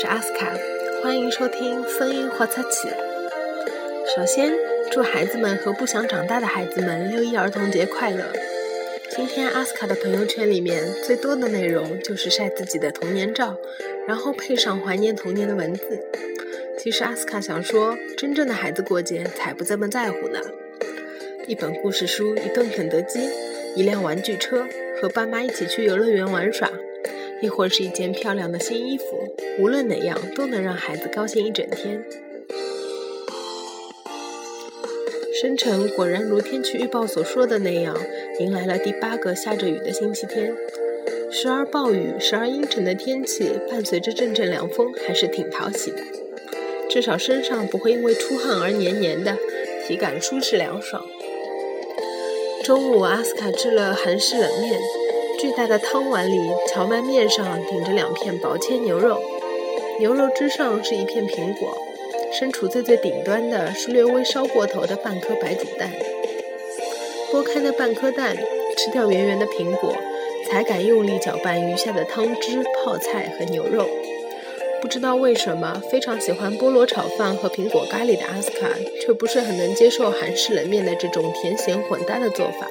是阿斯卡，欢迎收听声音活出去。首先，祝孩子们和不想长大的孩子们六一儿童节快乐。今天阿斯卡的朋友圈里面最多的内容就是晒自己的童年照，然后配上怀念童年的文字。其实阿斯卡想说，真正的孩子过节才不这么在乎呢。一本故事书，一顿肯德基，一辆玩具车，和爸妈一起去游乐园玩耍。亦或是一件漂亮的新衣服，无论哪样都能让孩子高兴一整天。深城果然如天气预报所说的那样，迎来了第八个下着雨的星期天。时而暴雨，时而阴沉的天气，伴随着阵阵凉风，还是挺讨喜的。至少身上不会因为出汗而黏黏的，体感舒适凉爽。中午，阿斯卡吃了韩式冷面。巨大的汤碗里，荞麦面上顶着两片薄切牛肉，牛肉之上是一片苹果，身处最最顶端的是略微烧过头的半颗白煮蛋。剥开那半颗蛋，吃掉圆圆的苹果，才敢用力搅拌余下的汤汁、泡菜和牛肉。不知道为什么，非常喜欢菠萝炒饭和苹果咖喱的阿斯卡，却不是很能接受韩式冷面的这种甜咸混搭的做法。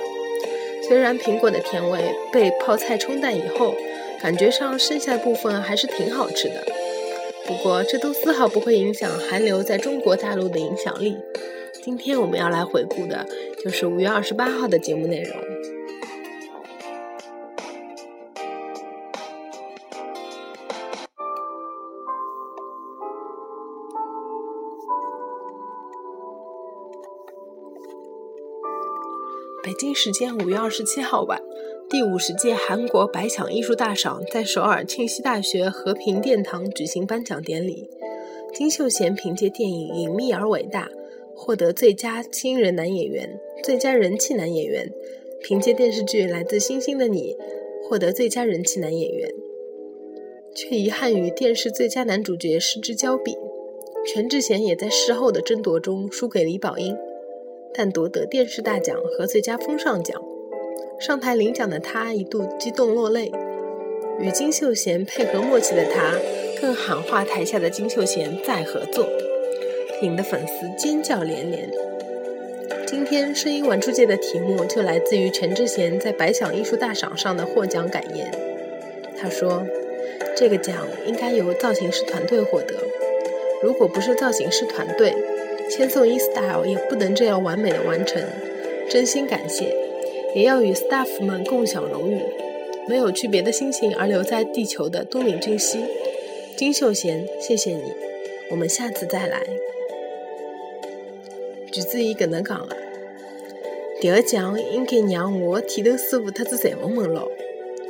虽然苹果的甜味被泡菜冲淡以后，感觉上剩下的部分还是挺好吃的。不过这都丝毫不会影响韩流在中国大陆的影响力。今天我们要来回顾的就是五月二十八号的节目内容。北京时间五月二十七号晚，第五十届韩国百想艺术大赏在首尔庆熙大学和平殿堂举行颁奖典礼。金秀贤凭借电影《隐秘而伟大》获得最佳新人男演员、最佳人气男演员；凭借电视剧《来自星星的你》获得最佳人气男演员，却遗憾与电视最佳男主角失之交臂。全智贤也在事后的争夺中输给李宝英。但夺得电视大奖和最佳风尚奖，上台领奖的他一度激动落泪。与金秀贤配合默契的他，更喊话台下的金秀贤再合作，引得粉丝尖叫连连。今天声音玩出界的题目就来自于陈智贤在百想艺术大赏上的获奖感言。他说：“这个奖应该由造型师团队获得，如果不是造型师团队。”千颂伊 style 也不能这样完美的完成，真心感谢，也要与 staff 们共享荣誉。没有去别的星星而留在地球的东岭俊熙、金秀贤，谢谢你，我们下次再来。橘子伊搿能讲的，第二奖应该让我剃头师傅特子裁缝们咯，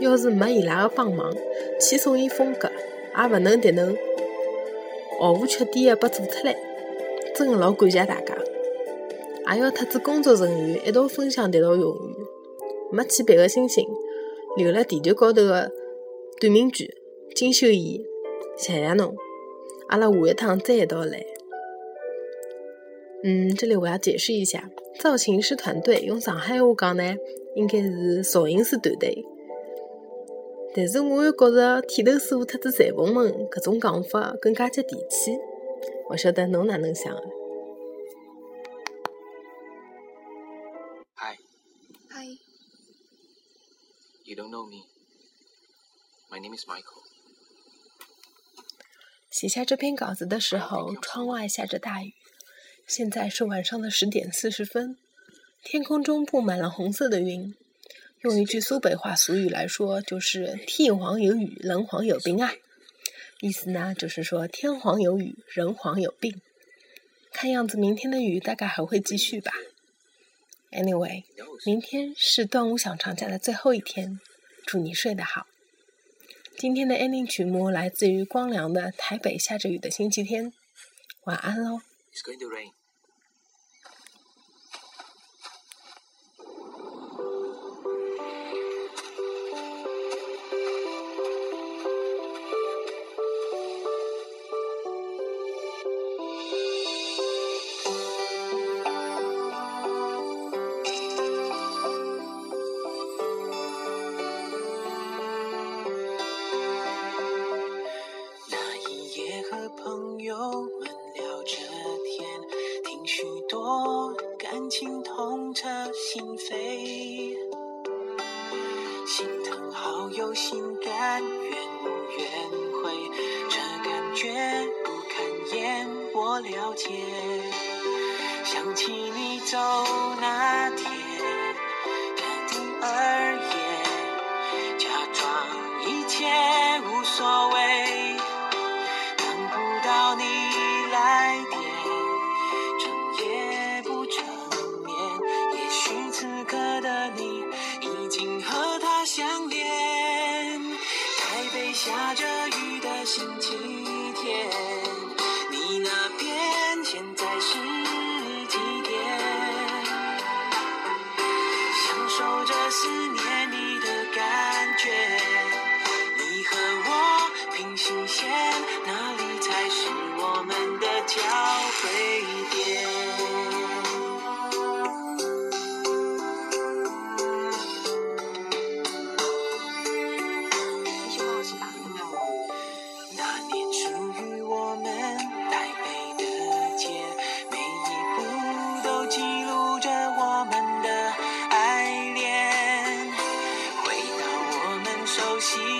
要是没伊拉的帮忙，千颂伊风格也勿能迭能毫无缺点的被做出来。真的老感谢大家，也要特子工作人员一道分享迭道荣誉。没去别个星星，留辣地球高头的短命居金秀贤，谢谢侬。阿拉下一趟再一道来。嗯，这里我要解释一下，造型师团队用上海话讲呢，应该是造型师团队。但是我又觉着剃头师傅特子裁缝们搿种讲法更加接地气。我晓得侬哪能想。写下这篇稿子的时候，窗外下着大雨。现在是晚上的十点四十分，天空中布满了红色的云。用一句苏北话俗语来说，就是“天黄有雨，人黄有病啊”。意思呢，就是说天黄有雨，人黄有病。看样子明天的雨大概还会继续吧。Anyway，明天是端午小长假的最后一天，祝你睡得好。今天的 ending 曲目来自于光良的《台北下着雨的星期天》，晚安喽。心甘愿愿会，这感觉不堪言，我了解。想起你走那天，决定而言，假装一切无所谓。受们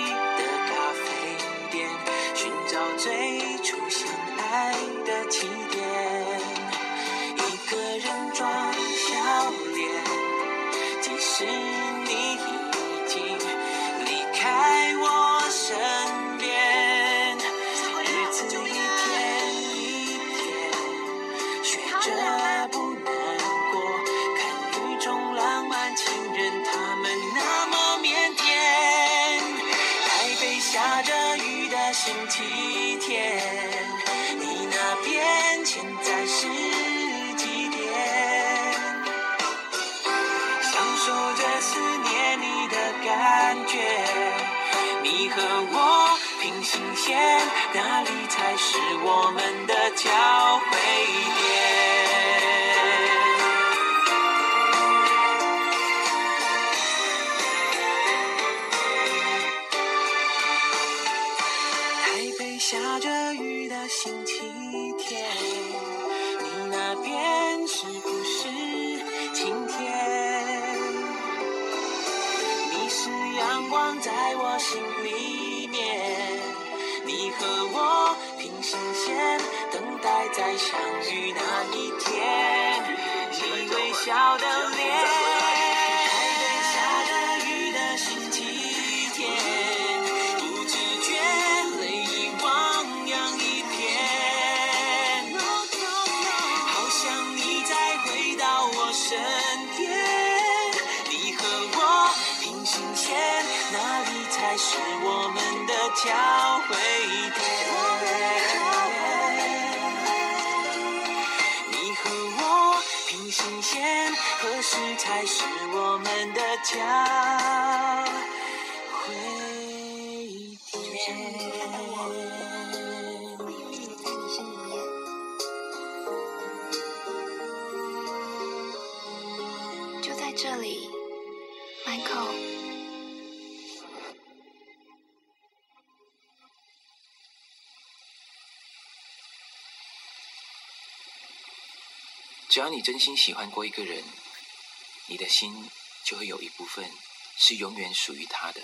星期天，你那边现在是几点？享受着思念你的感觉。你和我平行线，哪里才是我们的交汇心里面，你和我平行线，等待再相遇那一天。你微笑的脸，才是我们的交汇点？你和我平行线，何时才是我们的交汇点？在你心里面。就在这里只要你真心喜欢过一个人，你的心就会有一部分是永远属于他的。